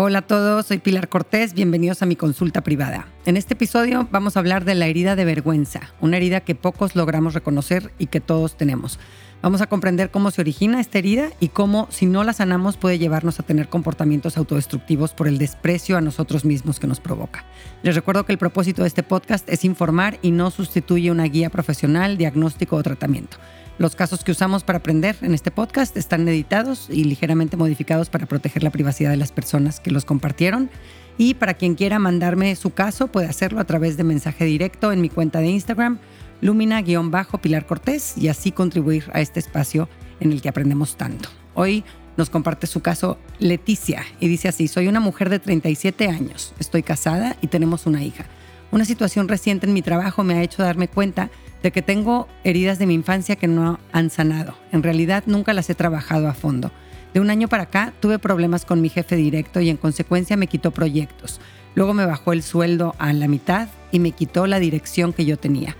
Hola a todos, soy Pilar Cortés, bienvenidos a mi consulta privada. En este episodio vamos a hablar de la herida de vergüenza, una herida que pocos logramos reconocer y que todos tenemos. Vamos a comprender cómo se origina esta herida y cómo, si no la sanamos, puede llevarnos a tener comportamientos autodestructivos por el desprecio a nosotros mismos que nos provoca. Les recuerdo que el propósito de este podcast es informar y no sustituye una guía profesional, diagnóstico o tratamiento. Los casos que usamos para aprender en este podcast están editados y ligeramente modificados para proteger la privacidad de las personas que los compartieron. Y para quien quiera mandarme su caso, puede hacerlo a través de mensaje directo en mi cuenta de Instagram, lumina-pilar Cortés, y así contribuir a este espacio en el que aprendemos tanto. Hoy nos comparte su caso Leticia y dice así, soy una mujer de 37 años, estoy casada y tenemos una hija. Una situación reciente en mi trabajo me ha hecho darme cuenta de que tengo heridas de mi infancia que no han sanado. En realidad nunca las he trabajado a fondo. De un año para acá tuve problemas con mi jefe directo y en consecuencia me quitó proyectos. Luego me bajó el sueldo a la mitad y me quitó la dirección que yo tenía.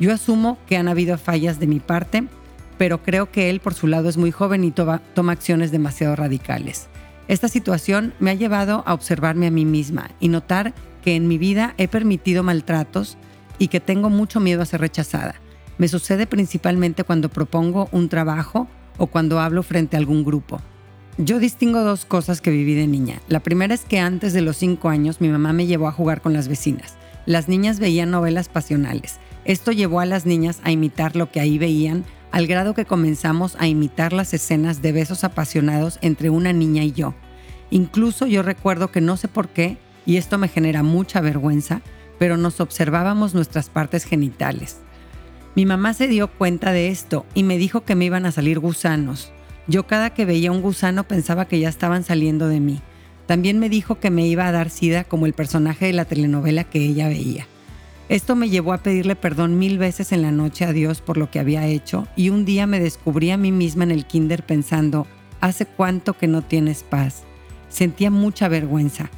Yo asumo que han habido fallas de mi parte, pero creo que él por su lado es muy joven y toma, acciones demasiado radicales. Esta situación me ha llevado a observarme a mí misma y notar que en mi vida he permitido maltratos y que tengo mucho miedo a ser rechazada. Me sucede principalmente cuando propongo un trabajo o cuando hablo frente a algún grupo. Yo distingo dos cosas que viví de niña. La primera es que antes de los cinco años mi mamá me llevó a jugar con las vecinas. Las niñas veían novelas pasionales. Esto llevó a las niñas a imitar lo que ahí veían, al grado que comenzamos a imitar las escenas de besos apasionados entre una niña y yo. Incluso yo recuerdo que no sé por qué, y esto me genera mucha vergüenza, pero nos observábamos nuestras partes genitales. Mi mamá se dio cuenta de esto y me dijo que me iban a salir gusanos. Yo cada que veía un gusano pensaba que ya estaban saliendo de mí. También me dijo que me iba a dar sida como el personaje de la telenovela que ella veía. Esto me llevó a pedirle perdón mil veces en la noche a Dios por lo que había hecho y un día me descubrí a mí misma en el kinder pensando, ¿hace cuánto que no tienes paz? Sentía mucha vergüenza.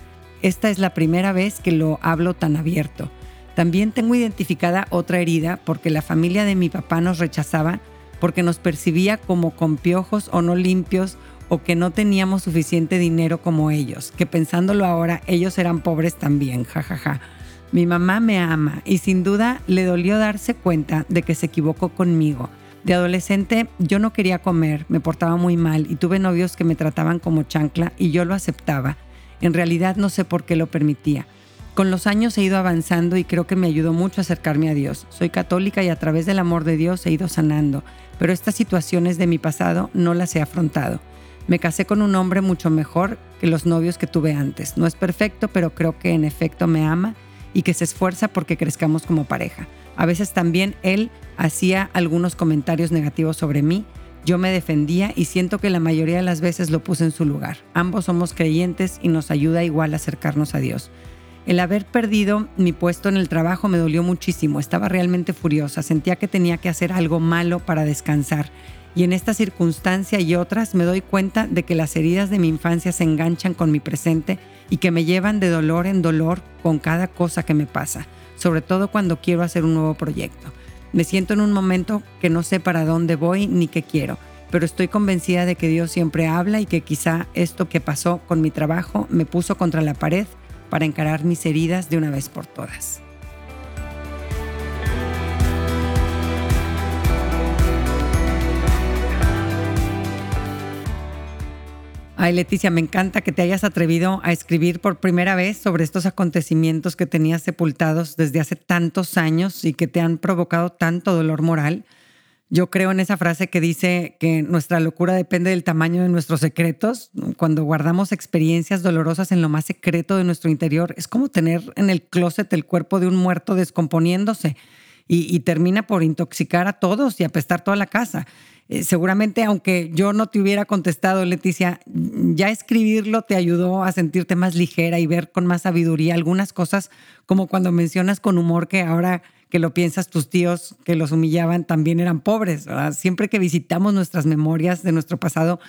Esta es la primera vez que lo hablo tan abierto. También tengo identificada otra herida porque la familia de mi papá nos rechazaba porque nos percibía como con piojos o no limpios o que no teníamos suficiente dinero como ellos, que pensándolo ahora ellos eran pobres también, jajaja. Mi mamá me ama y sin duda le dolió darse cuenta de que se equivocó conmigo. De adolescente yo no quería comer, me portaba muy mal y tuve novios que me trataban como chancla y yo lo aceptaba. En realidad no sé por qué lo permitía. Con los años he ido avanzando y creo que me ayudó mucho a acercarme a Dios. Soy católica y a través del amor de Dios he ido sanando, pero estas situaciones de mi pasado no las he afrontado. Me casé con un hombre mucho mejor que los novios que tuve antes. No es perfecto, pero creo que en efecto me ama y que se esfuerza porque crezcamos como pareja. A veces también él hacía algunos comentarios negativos sobre mí, yo me defendía y siento que la mayoría de las veces lo puse en su lugar. Ambos somos creyentes y nos ayuda igual a acercarnos a Dios. El haber perdido mi puesto en el trabajo me dolió muchísimo, estaba realmente furiosa, sentía que tenía que hacer algo malo para descansar. Y en esta circunstancia y otras me doy cuenta de que las heridas de mi infancia se enganchan con mi presente y que me llevan de dolor en dolor con cada cosa que me pasa, sobre todo cuando quiero hacer un nuevo proyecto. Me siento en un momento que no sé para dónde voy ni qué quiero, pero estoy convencida de que Dios siempre habla y que quizá esto que pasó con mi trabajo me puso contra la pared para encarar mis heridas de una vez por todas. Ay, Leticia, me encanta que te hayas atrevido a escribir por primera vez sobre estos acontecimientos que tenías sepultados desde hace tantos años y que te han provocado tanto dolor moral. Yo creo en esa frase que dice que nuestra locura depende del tamaño de nuestros secretos. Cuando guardamos experiencias dolorosas en lo más secreto de nuestro interior, es como tener en el closet el cuerpo de un muerto descomponiéndose y, y termina por intoxicar a todos y apestar toda la casa. Eh, seguramente, aunque yo no te hubiera contestado, Leticia, ya escribirlo te ayudó a sentirte más ligera y ver con más sabiduría algunas cosas, como cuando mencionas con humor que ahora que lo piensas, tus tíos que los humillaban también eran pobres. Siempre que visitamos nuestras memorias de nuestro pasado,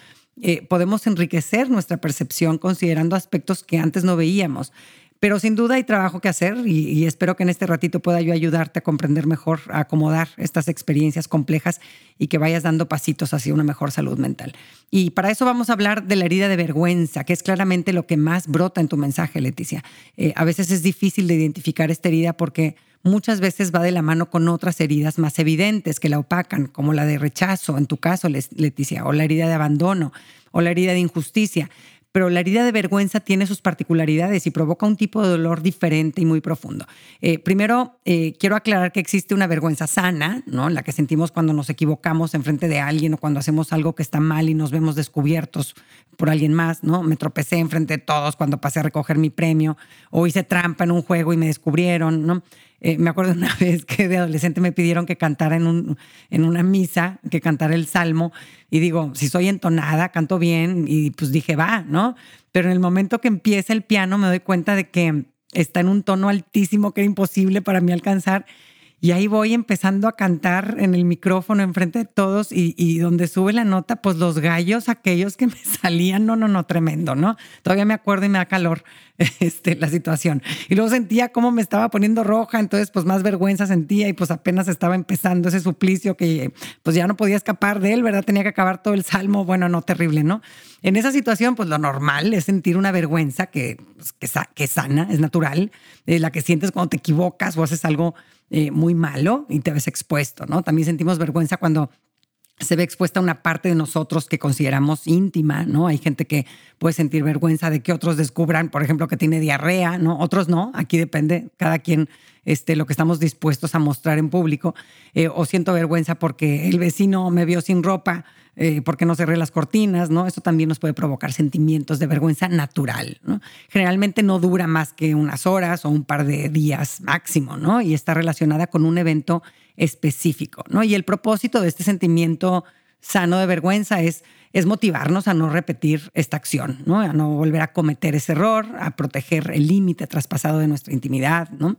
eh, podemos enriquecer nuestra percepción considerando aspectos que antes no veíamos. Pero sin duda hay trabajo que hacer y, espero que en este ratito pueda yo ayudarte a comprender mejor, a acomodar estas experiencias complejas y que vayas dando pasitos hacia una mejor salud mental. Y para eso vamos a hablar de la herida de vergüenza, que es claramente lo que más brota en tu mensaje, Leticia. Eh, a veces es difícil de identificar esta herida porque muchas veces va de la mano con otras heridas más evidentes que la opacan, como la de rechazo, en tu caso, Leticia, o la herida de abandono, o la herida de injusticia pero la herida de vergüenza tiene sus particularidades y provoca un tipo de dolor diferente y muy profundo. Eh, primero, eh, quiero aclarar que existe una vergüenza sana, ¿no? la que sentimos cuando nos equivocamos en frente de alguien o cuando hacemos algo que está mal y nos vemos descubiertos por alguien más. ¿no? Me tropecé en frente de todos cuando pasé a recoger mi premio o hice trampa en un juego y me descubrieron. ¿no? Eh, me acuerdo una vez que de adolescente me pidieron que cantara en, un, en una misa, que cantara el salmo, y digo, si soy entonada, canto bien, y pues dije, va, ¿no? Pero en el momento que empieza el piano me doy cuenta de que está en un tono altísimo que era imposible para mí alcanzar y ahí voy empezando a cantar en el micrófono enfrente de todos y, donde sube la nota, pues los gallos, aquellos que me salían, no, no, no, tremendo, ¿no? Todavía me acuerdo y me da calor este, la situación. Y luego sentía cómo me estaba poniendo roja, entonces pues más vergüenza sentía y pues apenas estaba empezando ese suplicio que pues ya no podía escapar de él, ¿verdad? Tenía que acabar todo el salmo, bueno, no, terrible, ¿no? En esa situación pues lo normal es sentir una vergüenza que, pues, que, es sana, es natural, eh, la que sientes cuando te equivocas o haces algo eh, muy malo y te ves expuesto, ¿no? También sentimos vergüenza cuando se ve expuesta una parte de nosotros que consideramos íntima, ¿no? Hay gente que puede sentir vergüenza de que otros descubran, por ejemplo, que tiene diarrea, ¿no? Otros no, aquí depende cada quien este, lo que estamos dispuestos a mostrar en público. Eh, o siento vergüenza porque el vecino me vio sin ropa, eh, porque no cerré las cortinas, ¿no? Eso también nos puede provocar sentimientos de vergüenza natural, ¿no? Generalmente no dura más que unas horas o un par de días máximo, ¿no? Y está relacionada con un evento específico, ¿no? Y el propósito de este sentimiento sano de vergüenza es, es motivarnos a no repetir esta acción, ¿no? A no volver a cometer ese error, a proteger el límite traspasado de nuestra intimidad, ¿no?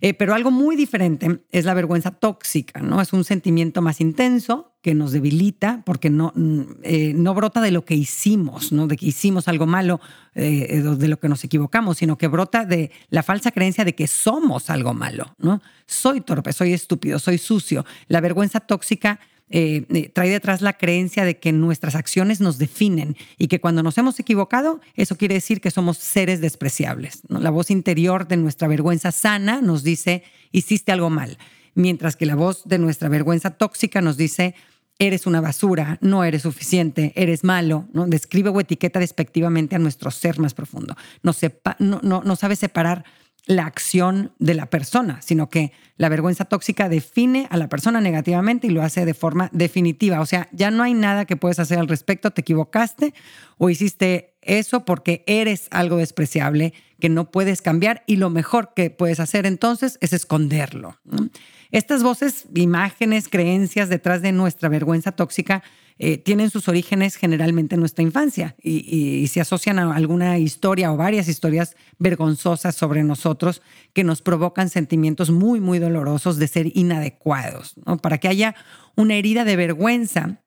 Eh, pero algo muy diferente es la vergüenza tóxica, ¿no? Es un sentimiento más intenso que nos debilita porque no, mm, eh, no brota de lo que hicimos, ¿no? De que hicimos algo malo, eh, de lo que nos equivocamos, sino que brota de la falsa creencia de que somos algo malo, ¿no? Soy torpe, soy estúpido, soy sucio. La vergüenza tóxica eh, eh, trae detrás la creencia de que nuestras acciones nos definen y que cuando nos hemos equivocado, eso quiere decir que somos seres despreciables. La voz interior de nuestra vergüenza sana nos dice, hiciste algo mal, mientras que la voz de nuestra vergüenza tóxica nos dice, eres una basura, no eres suficiente, eres malo, ¿no? Describe o etiqueta despectivamente a nuestro ser más profundo. No, no, no, no sabe separar la acción de la persona, sino que la vergüenza tóxica define a la persona negativamente y lo hace de forma definitiva. O sea, ya no hay nada que puedes hacer al respecto, te equivocaste o hiciste eso porque eres algo despreciable que no puedes cambiar y lo mejor que puedes hacer entonces es esconderlo. Estas voces, imágenes, creencias detrás de nuestra vergüenza tóxica eh, tienen sus orígenes generalmente en nuestra infancia y, se asocian a alguna historia o varias historias vergonzosas sobre nosotros que nos provocan sentimientos muy, muy dolorosos de ser inadecuados. Para que haya una herida de vergüenza,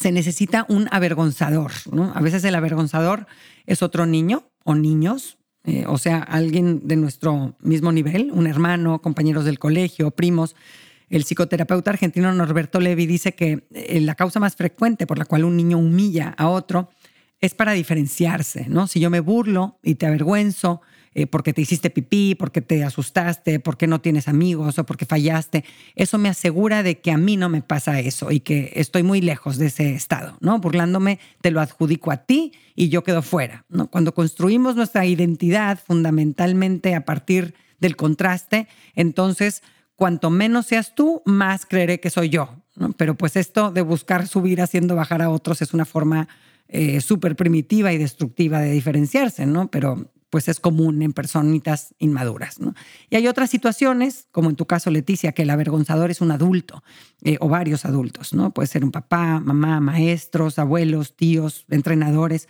se necesita un avergonzador. A veces el avergonzador es otro niño o niños, eh, o sea, alguien de nuestro mismo nivel, un hermano, compañeros del colegio, primos. El psicoterapeuta argentino Norberto Levi dice que eh, la causa más frecuente por la cual un niño humilla a otro es para diferenciarse, ¿no? Si yo me burlo y te avergüenzo eh, porque te hiciste pipí, porque te asustaste, porque no tienes amigos o porque fallaste, eso me asegura de que a mí no me pasa eso y que estoy muy lejos de ese estado, ¿no? Burlándome te lo adjudico a ti y yo quedo fuera, ¿no? Cuando construimos nuestra identidad fundamentalmente a partir del contraste, entonces cuanto menos seas tú, más creeré que soy yo. Pero pues esto de buscar subir haciendo bajar a otros es una forma eh, súper primitiva y destructiva de diferenciarse, ¿no? Pero pues es común en personitas inmaduras. Y hay otras situaciones, como en tu caso, Leticia, que el avergonzador es un adulto eh, o varios adultos, ¿no? Puede ser un papá, mamá, maestros, abuelos, tíos, entrenadores.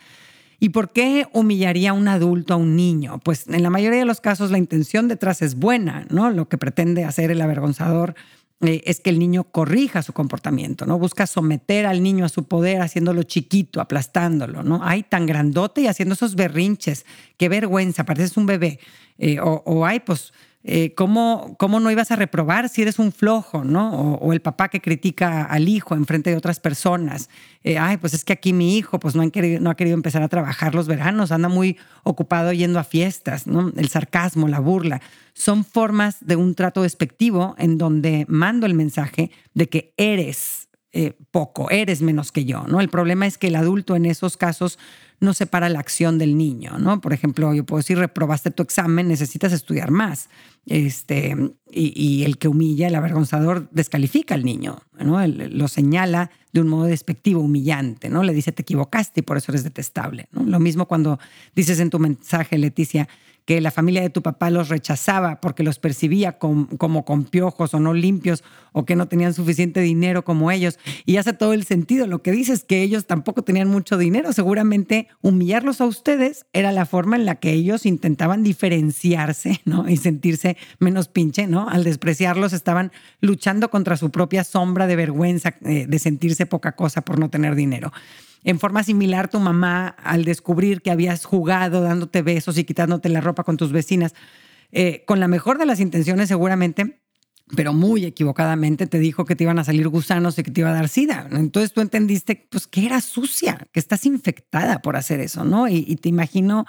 ¿Y por qué humillaría un adulto a un niño? Pues en la mayoría de los casos la intención detrás es buena, ¿no? Lo que pretende hacer el avergonzador eh, es que el niño corrija su comportamiento, ¿no? Busca someter al niño a su poder haciéndolo chiquito, aplastándolo, ¿no? Hay tan grandote y haciendo esos berrinches, qué vergüenza, pareces un bebé. Eh, o, o hay, pues, eh, ¿cómo, no ibas a reprobar si eres un flojo, ¿no? O, el papá que critica al hijo en frente de otras personas. Eh, ay, pues es que aquí mi hijo pues no, no ha querido empezar a trabajar los veranos, anda muy ocupado yendo a fiestas, ¿no? El sarcasmo, la burla, son formas de un trato despectivo en donde mando el mensaje de que eres eh, poco, eres menos que yo, ¿no? El problema es que el adulto en esos casos no separa la acción del niño, ¿no? Por ejemplo, yo puedo decir, reprobaste tu examen, necesitas estudiar más. Este, y, el que humilla, el avergonzador, descalifica al niño, ¿no? lo señala de un modo despectivo, humillante, ¿no? Le dice, te equivocaste y por eso eres detestable. Lo mismo cuando dices en tu mensaje, Leticia, que la familia de tu papá los rechazaba porque los percibía como con piojos o no limpios o que no tenían suficiente dinero como ellos. Y hace todo el sentido. Lo que dices es que ellos tampoco tenían mucho dinero. Seguramente humillarlos a ustedes era la forma en la que ellos intentaban diferenciarse ¿no? y sentirse menos pinche. ¿no? Al despreciarlos estaban luchando contra su propia sombra de vergüenza, eh, de sentirse poca cosa por no tener dinero. En forma similar, tu mamá, al descubrir que habías jugado dándote besos y quitándote la ropa con tus vecinas, eh, con la mejor de las intenciones seguramente, pero muy equivocadamente te dijo que te iban a salir gusanos y que te iba a dar sida. Entonces tú entendiste pues que eras sucia, que estás infectada por hacer eso, ¿no? Y te imagino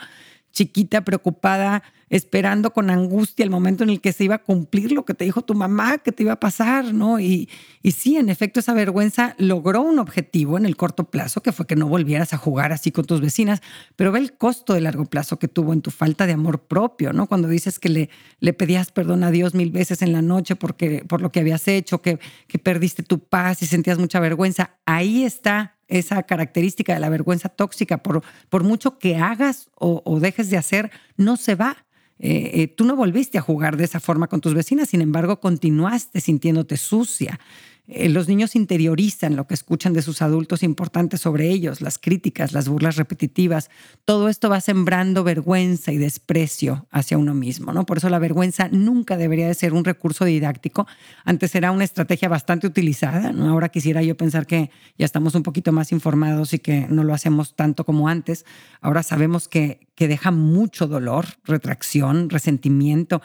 chiquita, preocupada, esperando con angustia el momento en el que se iba a cumplir lo que te dijo tu mamá que te iba a pasar, ¿no? Y, y sí, en efecto, esa vergüenza logró un objetivo en el corto plazo, que fue que no volvieras a jugar así con tus vecinas, pero ve el costo de largo plazo que tuvo en tu falta de amor propio, ¿no? Cuando dices que le, le pedías perdón a Dios mil veces en la noche porque, por lo que habías hecho, que, que perdiste tu paz y sentías mucha vergüenza, ahí está esa característica de la vergüenza tóxica, por, por mucho que hagas o, dejes de hacer, no se va. Eh, eh, tú no volviste a jugar de esa forma con tus vecinas, sin embargo, continuaste sintiéndote sucia. Eh, los niños interiorizan lo que escuchan de sus adultos importantes sobre ellos, las críticas, las burlas repetitivas. Todo esto va sembrando vergüenza y desprecio hacia uno mismo, ¿no? Por eso la vergüenza nunca debería de ser un recurso didáctico. Antes era una estrategia bastante utilizada. Ahora quisiera yo pensar que ya estamos un poquito más informados y que no lo hacemos tanto como antes. Ahora sabemos que, que deja mucho dolor, retracción, resentimiento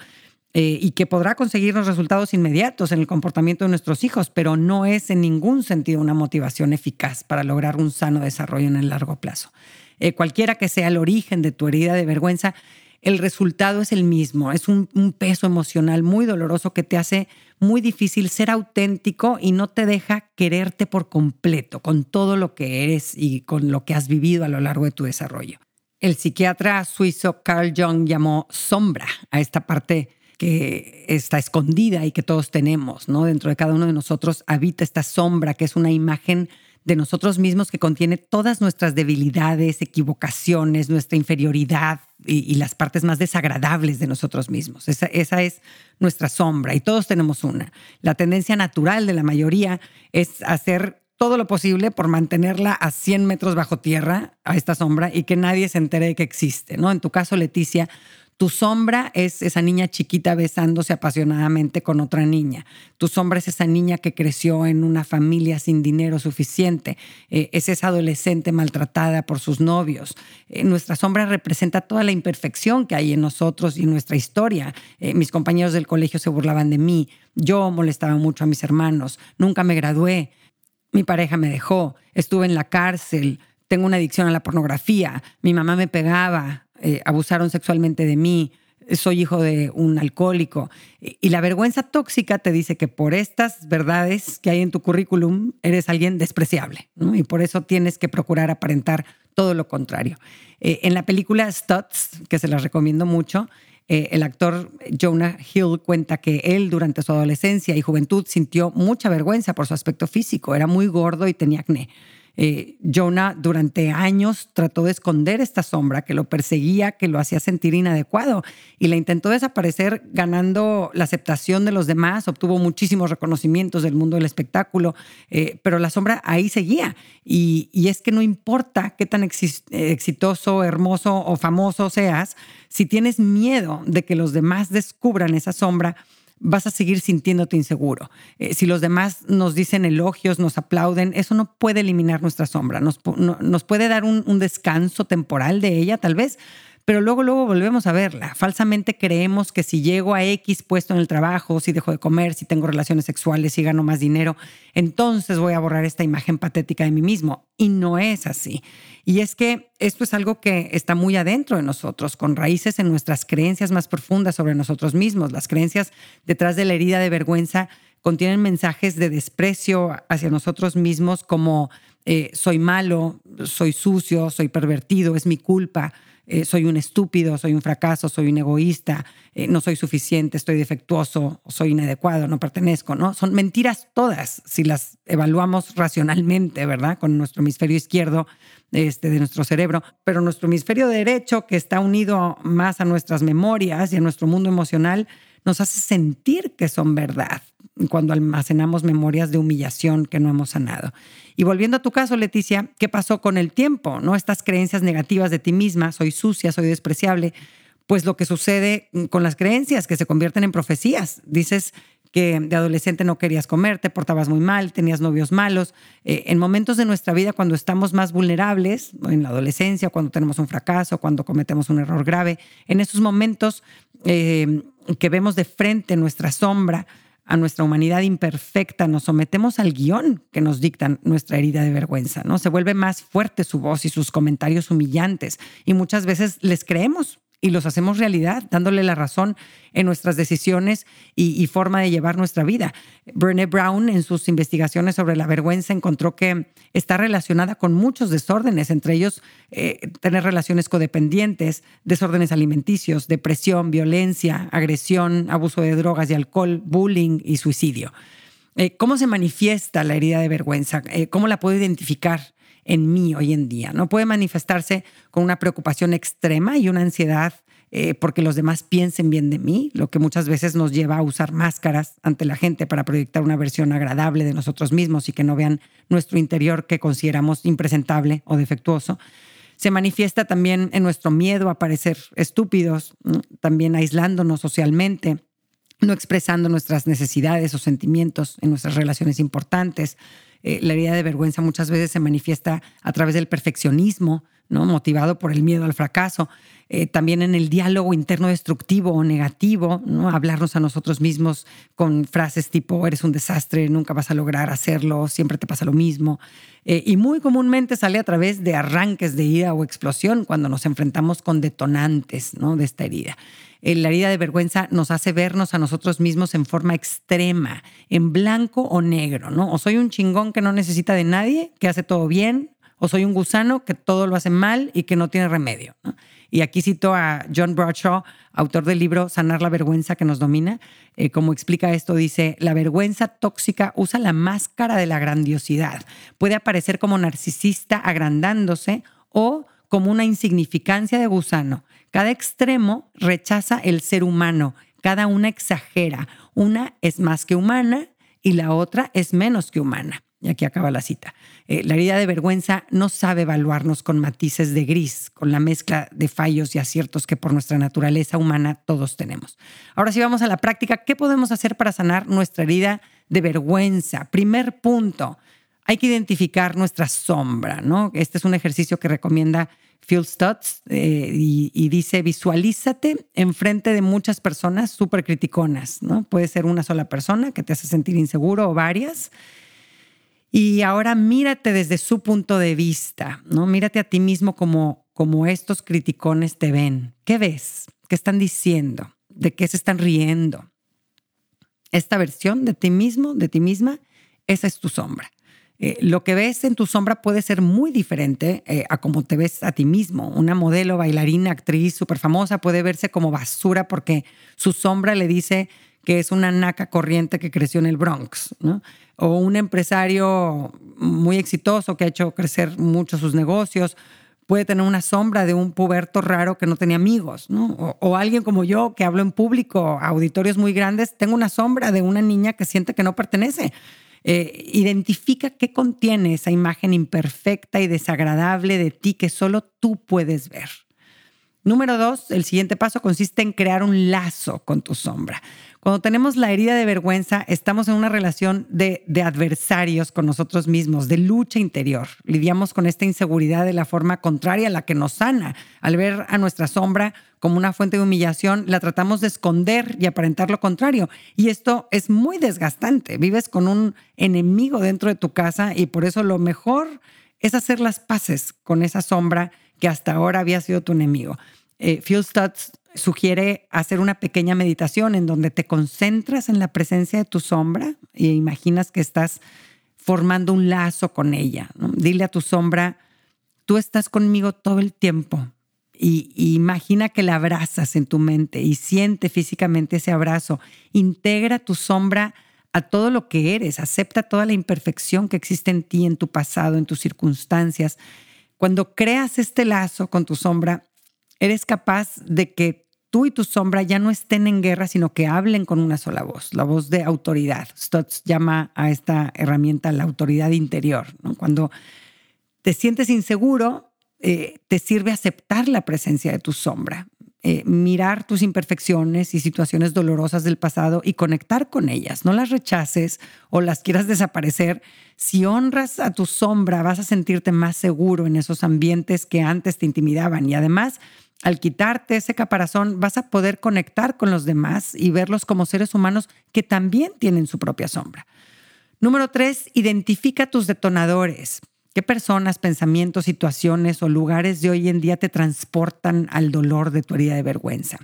eh, y que podrá conseguirnos resultados inmediatos en el comportamiento de nuestros hijos, pero no es en ningún sentido una motivación eficaz para lograr un sano desarrollo en el largo plazo. Eh, cualquiera que sea el origen de tu herida de vergüenza, el resultado es el mismo. Es un, peso emocional muy doloroso que te hace muy difícil ser auténtico y no te deja quererte por completo con todo lo que eres y con lo que has vivido a lo largo de tu desarrollo. El psiquiatra suizo Carl Jung llamó sombra a esta parte que está escondida y que todos tenemos, ¿no? Dentro de cada uno de nosotros habita esta sombra que es una imagen de nosotros mismos que contiene todas nuestras debilidades, equivocaciones, nuestra inferioridad y, las partes más desagradables de nosotros mismos. Esa, esa, es nuestra sombra y todos tenemos una. La tendencia natural de la mayoría es hacer todo lo posible por mantenerla a 100 metros bajo tierra, a esta sombra, y que nadie se entere de que existe. ¿no? En tu caso, Leticia, tu sombra es esa niña chiquita besándose apasionadamente con otra niña. Tu sombra es esa niña que creció en una familia sin dinero suficiente. Eh, es esa adolescente maltratada por sus novios. Eh, nuestra sombra representa toda la imperfección que hay en nosotros y en nuestra historia. Eh, mis compañeros del colegio se burlaban de mí. Yo molestaba mucho a mis hermanos. Nunca me gradué. Mi pareja me dejó. Estuve en la cárcel. Tengo una adicción a la pornografía. Mi mamá me pegaba eh, abusaron sexualmente de mí, soy hijo de un alcohólico. Y la vergüenza tóxica te dice que por estas verdades que hay en tu currículum eres alguien despreciable y por eso tienes que procurar aparentar todo lo contrario. Eh, en la película Stutz, que se las recomiendo mucho, eh, el actor Jonah Hill cuenta que él durante su adolescencia y juventud sintió mucha vergüenza por su aspecto físico, era muy gordo y tenía acné. Eh, Jonah durante años trató de esconder esta sombra que lo perseguía, que lo hacía sentir inadecuado y le intentó desaparecer ganando la aceptación de los demás, obtuvo muchísimos reconocimientos del mundo del espectáculo, eh, pero la sombra ahí seguía. Y, y, es que no importa qué tan exitoso, hermoso o famoso seas, si tienes miedo de que los demás descubran esa sombra, vas a seguir sintiéndote inseguro. Eh, si los demás nos dicen elogios, nos aplauden, eso no puede eliminar nuestra sombra. Nos, puede dar un descanso temporal de ella, tal vez, pero luego, luego volvemos a verla. Falsamente creemos que si llego a X puesto en el trabajo, si dejo de comer, si tengo relaciones sexuales, si gano más dinero, entonces voy a borrar esta imagen patética de mí mismo. Y no es así. Y es que esto es algo que está muy adentro de nosotros, con raíces en nuestras creencias más profundas sobre nosotros mismos. Las creencias detrás de la herida de vergüenza contienen mensajes de desprecio hacia nosotros mismos como eh, soy malo, soy sucio, soy pervertido, es mi culpa eh, soy un estúpido, soy un fracaso, soy un egoísta, eh, no soy suficiente, estoy defectuoso, soy inadecuado, no pertenezco, ¿no? Son mentiras todas si las evaluamos racionalmente, ¿verdad? Con nuestro hemisferio izquierdo este, de nuestro cerebro, pero nuestro hemisferio derecho, que está unido más a nuestras memorias y a nuestro mundo emocional, nos hace sentir que son verdad cuando almacenamos memorias de humillación que no hemos sanado. Y volviendo a tu caso, Leticia, ¿qué pasó con el tiempo? ¿No? Estas creencias negativas de ti misma, soy sucia, soy despreciable, pues lo que sucede con las creencias que se convierten en profecías. Dices que de adolescente no querías comer, te portabas muy mal, tenías novios malos. Eh, en momentos de nuestra vida cuando estamos más vulnerables, en la adolescencia, cuando tenemos un fracaso, cuando cometemos un error grave, en esos momentos eh, que vemos de frente nuestra sombra, a nuestra humanidad imperfecta, nos sometemos al guion que nos dictan nuestra herida de vergüenza, ¿no? Se vuelve más fuerte su voz y sus comentarios humillantes y muchas veces les creemos y los hacemos realidad, dándole la razón en nuestras decisiones y, forma de llevar nuestra vida. Brené Brown, en sus investigaciones sobre la vergüenza, encontró que está relacionada con muchos desórdenes, entre ellos eh, tener relaciones codependientes, desórdenes alimenticios, depresión, violencia, agresión, abuso de drogas y alcohol, bullying y suicidio. Eh, ¿Cómo se manifiesta la herida de vergüenza? Eh, ¿Cómo la puedo identificar? En mí hoy en día. No puede manifestarse con una preocupación extrema y una ansiedad eh, porque los demás piensen bien de mí, lo que muchas veces nos lleva a usar máscaras ante la gente para proyectar una versión agradable de nosotros mismos y que no vean nuestro interior que consideramos impresentable o defectuoso. Se manifiesta también en nuestro miedo a parecer estúpidos, también aislándonos socialmente, no expresando nuestras necesidades o sentimientos en nuestras relaciones importantes, eh, la herida de vergüenza muchas veces se manifiesta a través del perfeccionismo, ¿no? motivado por el miedo al fracaso. Eh, también en el diálogo interno destructivo o negativo, ¿no? hablarnos a nosotros mismos con frases tipo eres un desastre, nunca vas a lograr hacerlo, siempre te pasa lo mismo. Eh, y muy comúnmente sale a través de arranques de ira o explosión cuando nos enfrentamos con detonantes ¿no? de esta herida. Eh, la herida de vergüenza nos hace vernos a nosotros mismos en forma extrema, en blanco o negro, ¿no? O soy un chingón que no necesita de nadie, que hace todo bien, o soy un gusano que todo lo hace mal y que no tiene remedio. Y aquí cito a John Bradshaw, autor del libro Sanar la vergüenza que nos domina. Eh, como explica esto, dice, la vergüenza tóxica usa la máscara de la grandiosidad. Puede aparecer como narcisista agrandándose o como una insignificancia de gusano. Cada extremo rechaza el ser humano, cada una exagera. Una es más que humana y la otra es menos que humana. Y aquí acaba la cita. Eh, la herida de vergüenza no sabe evaluarnos con matices de gris, con la mezcla de fallos y aciertos que por nuestra naturaleza humana todos tenemos. Ahora sí vamos a la práctica. ¿Qué podemos hacer para sanar nuestra herida de vergüenza? Primer punto, hay que identificar nuestra sombra, ¿no? Este es un ejercicio que recomienda Phil Stutz eh, y, dice, visualízate enfrente de muchas personas súper criticonas, ¿no? Puede ser una sola persona que te hace sentir inseguro o varias. Y ahora mírate desde su punto de vista, ¿no? Mírate a ti mismo como, como estos criticones te ven. ¿Qué ves? ¿Qué están diciendo? ¿De qué se están riendo? Esta versión de ti mismo, de ti misma, esa es tu sombra. Eh, lo que ves en tu sombra puede ser muy diferente eh, a como te ves a ti mismo. Una modelo, bailarina, actriz súper famosa puede verse como basura porque su sombra le dice que es una naca corriente que creció en el Bronx, O un empresario muy exitoso que ha hecho crecer mucho sus negocios puede tener una sombra de un puberto raro que no tenía amigos, O, alguien como yo que hablo en público, auditorios muy grandes, tengo una sombra de una niña que siente que no pertenece. Eh, identifica qué contiene esa imagen imperfecta y desagradable de ti que solo tú puedes ver. Número dos, el siguiente paso consiste en crear un lazo con tu sombra. Cuando tenemos la herida de vergüenza, estamos en una relación de, de, adversarios con nosotros mismos, de lucha interior. Lidiamos con esta inseguridad de la forma contraria a la que nos sana. Al ver a nuestra sombra como una fuente de humillación, la tratamos de esconder y aparentar lo contrario. Y esto es muy desgastante. Vives con un enemigo dentro de tu casa y por eso lo mejor es hacer las paces con esa sombra que hasta ahora había sido tu enemigo. Eh, Phil Stutz sugiere hacer una pequeña meditación en donde te concentras en la presencia de tu sombra y imaginas que estás formando un lazo con ella. Dile a tu sombra, tú estás conmigo todo el tiempo y, y, imagina que la abrazas en tu mente y siente físicamente ese abrazo. Integra tu sombra a todo lo que eres, acepta toda la imperfección que existe en ti, en tu pasado, en tus circunstancias. Cuando creas este lazo con tu sombra, eres capaz de que tú y tu sombra ya no estén en guerra, sino que hablen con una sola voz, la voz de autoridad. Stutz llama a esta herramienta la autoridad interior. Cuando te sientes inseguro, eh, te sirve aceptar la presencia de tu sombra, eh, mirar tus imperfecciones y situaciones dolorosas del pasado y conectar con ellas. No las rechaces o las quieras desaparecer. Si honras a tu sombra, vas a sentirte más seguro en esos ambientes que antes te intimidaban y además al quitarte ese caparazón, vas a poder conectar con los demás y verlos como seres humanos que también tienen su propia sombra. Número tres, identifica tus detonadores. ¿Qué personas, pensamientos, situaciones o lugares de hoy en día te transportan al dolor de tu herida de vergüenza?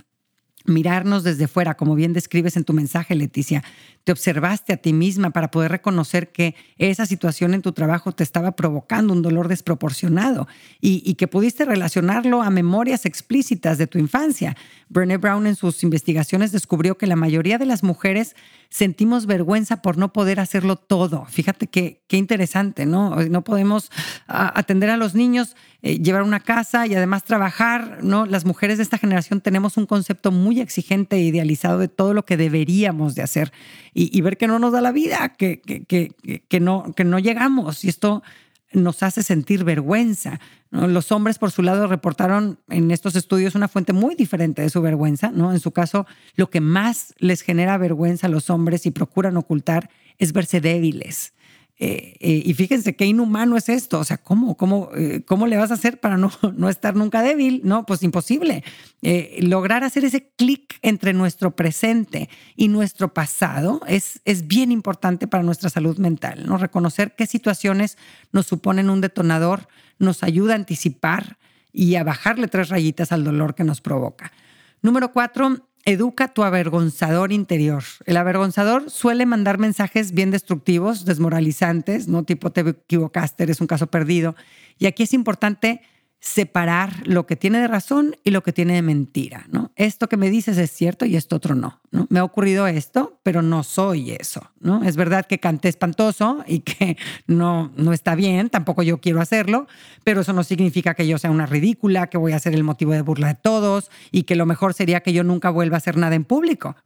Mirarnos desde fuera, como bien describes en tu mensaje, Leticia, te observaste a ti misma para poder reconocer que esa situación en tu trabajo te estaba provocando un dolor desproporcionado y, que pudiste relacionarlo a memorias explícitas de tu infancia. Brené Brown en sus investigaciones descubrió que la mayoría de las mujeres sentimos vergüenza por no poder hacerlo todo. Fíjate qué, qué interesante, ¿no? No podemos atender a los niños, eh, llevar una casa y además trabajar, ¿no? Las mujeres de esta generación tenemos un concepto muy exigente e idealizado de todo lo que deberíamos de hacer y, ver que no nos da la vida, que, que, no, que no llegamos. Y esto nos hace sentir vergüenza. Los hombres, por su lado, reportaron en estos estudios una fuente muy diferente de su vergüenza. ¿no? En su caso, lo que más les genera vergüenza a los hombres y procuran ocultar es verse débiles. Eh, eh, y fíjense qué inhumano es esto. O sea, ¿cómo, cómo, eh, cómo le vas a hacer para no, no estar nunca débil? No, pues imposible. lograr hacer ese clic entre nuestro presente y nuestro pasado es, es bien importante para nuestra salud mental. ¿no? Reconocer qué situaciones nos suponen un detonador nos ayuda a anticipar y a bajarle tres rayitas al dolor que nos provoca. Número cuatro, educa tu avergonzador interior. El avergonzador suele mandar mensajes bien destructivos, desmoralizantes, ¿no? Tipo, te equivocaste, eres un caso perdido. Y aquí es importante separar lo que tiene de razón y lo que tiene de mentira, ¿no? Esto que me dices es cierto y esto otro no, ¿no? Me ha ocurrido esto, pero no soy eso, ¿no? Es verdad que canté espantoso y que no, no está bien, tampoco yo quiero hacerlo, pero eso no significa que yo sea una ridícula, que voy a ser el motivo de burla de todos y que lo mejor sería que yo nunca vuelva a hacer nada en público.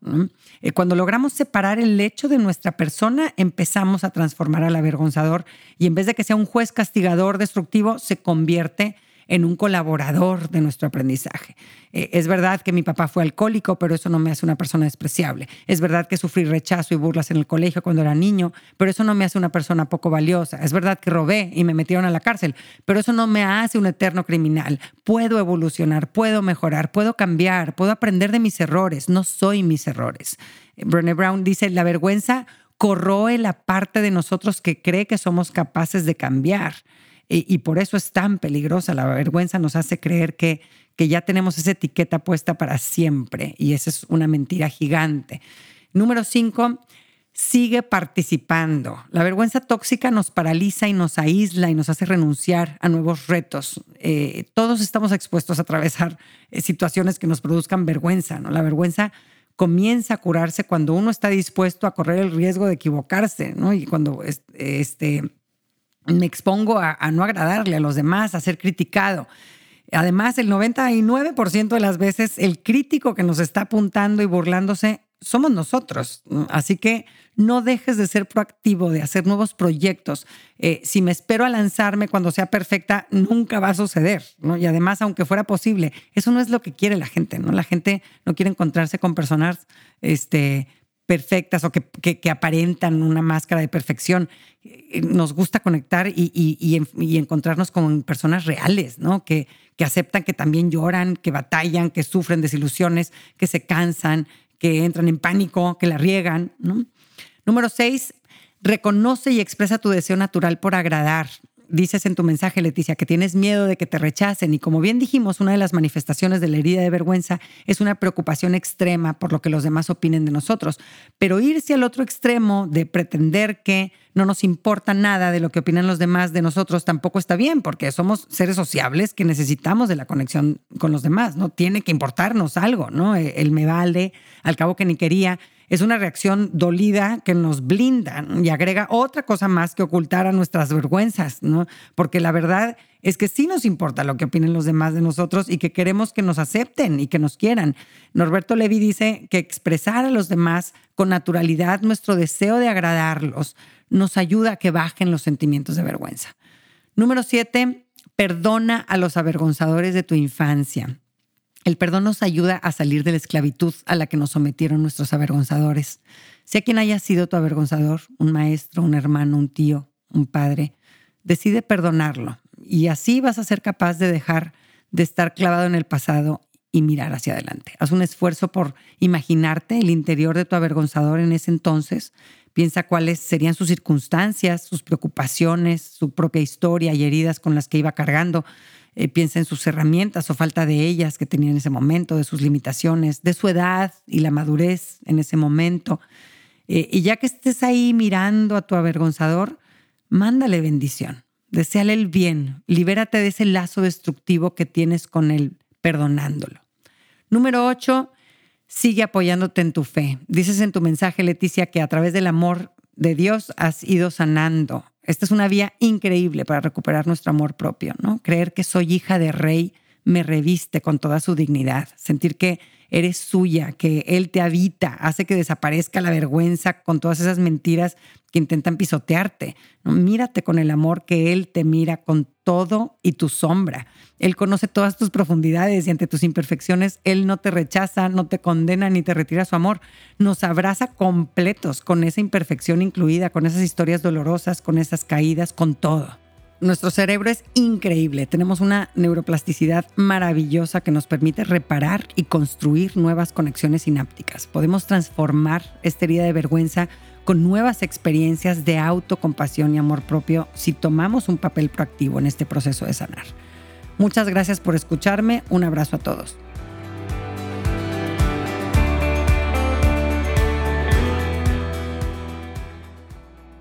Eh, cuando logramos separar el hecho de nuestra persona, empezamos a transformar al avergonzador y en vez de que sea un juez castigador destructivo, se convierte en un colaborador de nuestro aprendizaje. Eh, es verdad que mi papá fue alcohólico, pero eso no me hace una persona despreciable. Es verdad que sufrí rechazo y burlas en el colegio cuando era niño, pero eso no me hace una persona poco valiosa. Es verdad que robé y me metieron a la cárcel, pero eso no me hace un eterno criminal. Puedo evolucionar, puedo mejorar, puedo cambiar, puedo aprender de mis errores. No soy mis errores. Brené Brown dice, la vergüenza corroe la parte de nosotros que cree que somos capaces de cambiar. Y, por eso es tan peligrosa. La vergüenza nos hace creer que, que ya tenemos esa etiqueta puesta para siempre y esa es una mentira gigante. Número cinco, sigue participando. La vergüenza tóxica nos paraliza y nos aísla y nos hace renunciar a nuevos retos. Eh, todos estamos expuestos a atravesar eh, situaciones que nos produzcan vergüenza. ¿no? La vergüenza comienza a curarse cuando uno está dispuesto a correr el riesgo de equivocarse, ¿no? Y cuando este, me expongo a, no agradarle a los demás, a ser criticado. Además, el 99% de las veces el crítico que nos está apuntando y burlándose somos nosotros. Así que no dejes de ser proactivo, de hacer nuevos proyectos. Eh, si me espero a lanzarme cuando sea perfecta, nunca va a suceder. Y además, aunque fuera posible, eso no es lo que quiere la gente. ¿no? La gente no quiere encontrarse con personas este, perfectas o que, aparentan una máscara de perfección. Eh, nos gusta conectar y, encontrarnos con personas reales, ¿no? Que, que aceptan que también lloran, que batallan, que sufren desilusiones, que se cansan, que entran en pánico, que la riegan. ¿no? Número seis, reconoce y expresa tu deseo natural por agradar dices en tu mensaje, Leticia, que tienes miedo de que te rechacen y como bien dijimos, una de las manifestaciones de la herida de vergüenza es una preocupación extrema por lo que los demás opinen de nosotros. Pero irse al otro extremo de pretender que no nos importa nada de lo que opinan los demás de nosotros tampoco está bien, porque somos seres sociables que necesitamos de la conexión con los demás, ¿no? Tiene que importarnos algo, ¿no? El me vale, al cabo que ni quería es una reacción dolida que nos blinda y agrega otra cosa más que ocultar a nuestras vergüenzas, ¿no? Porque la verdad es que sí nos importa lo que opinen los demás de nosotros y que queremos que nos acepten y que nos quieran. Norberto Levi dice que expresar a los demás con naturalidad nuestro deseo de agradarlos nos ayuda a que bajen los sentimientos de vergüenza. Número siete, perdona a los avergonzadores de tu infancia. El perdón nos ayuda a salir de la esclavitud a la que nos sometieron nuestros avergonzadores. Sea quien haya sido tu avergonzador, un maestro, un hermano, un tío, un padre, decide perdonarlo y así vas a ser capaz de dejar de estar clavado en el pasado y mirar hacia adelante. Haz un esfuerzo por imaginarte el interior de tu avergonzador en ese entonces. Piensa cuáles serían sus circunstancias, sus preocupaciones, su propia historia y heridas con las que iba cargando. Eh, piensa en sus herramientas o falta de ellas que tenía en ese momento, de sus limitaciones, de su edad y la madurez en ese momento. Eh, y ya que estés ahí mirando a tu avergonzador, mándale bendición, deseale el bien, libérate de ese lazo destructivo que tienes con él, perdonándolo. Número ocho, sigue apoyándote en tu fe. Dices en tu mensaje, Leticia, que a través del amor de Dios has ido sanando esta es una vía increíble para recuperar nuestro amor propio, ¿no? Creer que soy hija de rey me reviste con toda su dignidad, sentir que eres suya, que Él te habita, hace que desaparezca la vergüenza con todas esas mentiras que intentan pisotearte. Mírate con el amor que Él te mira con todo y tu sombra. Él conoce todas tus profundidades y ante tus imperfecciones Él no te rechaza, no te condena ni te retira su amor. Nos abraza completos con esa imperfección incluida, con esas historias dolorosas, con esas caídas, con todo. Nuestro cerebro es increíble. Tenemos una neuroplasticidad maravillosa que nos permite reparar y construir nuevas conexiones sinápticas. Podemos transformar esta herida de vergüenza con nuevas experiencias de autocompasión y amor propio si tomamos un papel proactivo en este proceso de sanar. Muchas gracias por escucharme. Un abrazo a todos.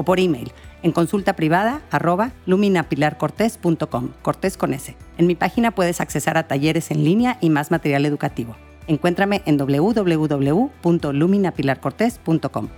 o por email en consulta privada arroba luminapilarcortés.com, cortés con S. En mi página puedes accesar a talleres en línea y más material educativo. Encuéntrame en www.luminapilarcortés.com.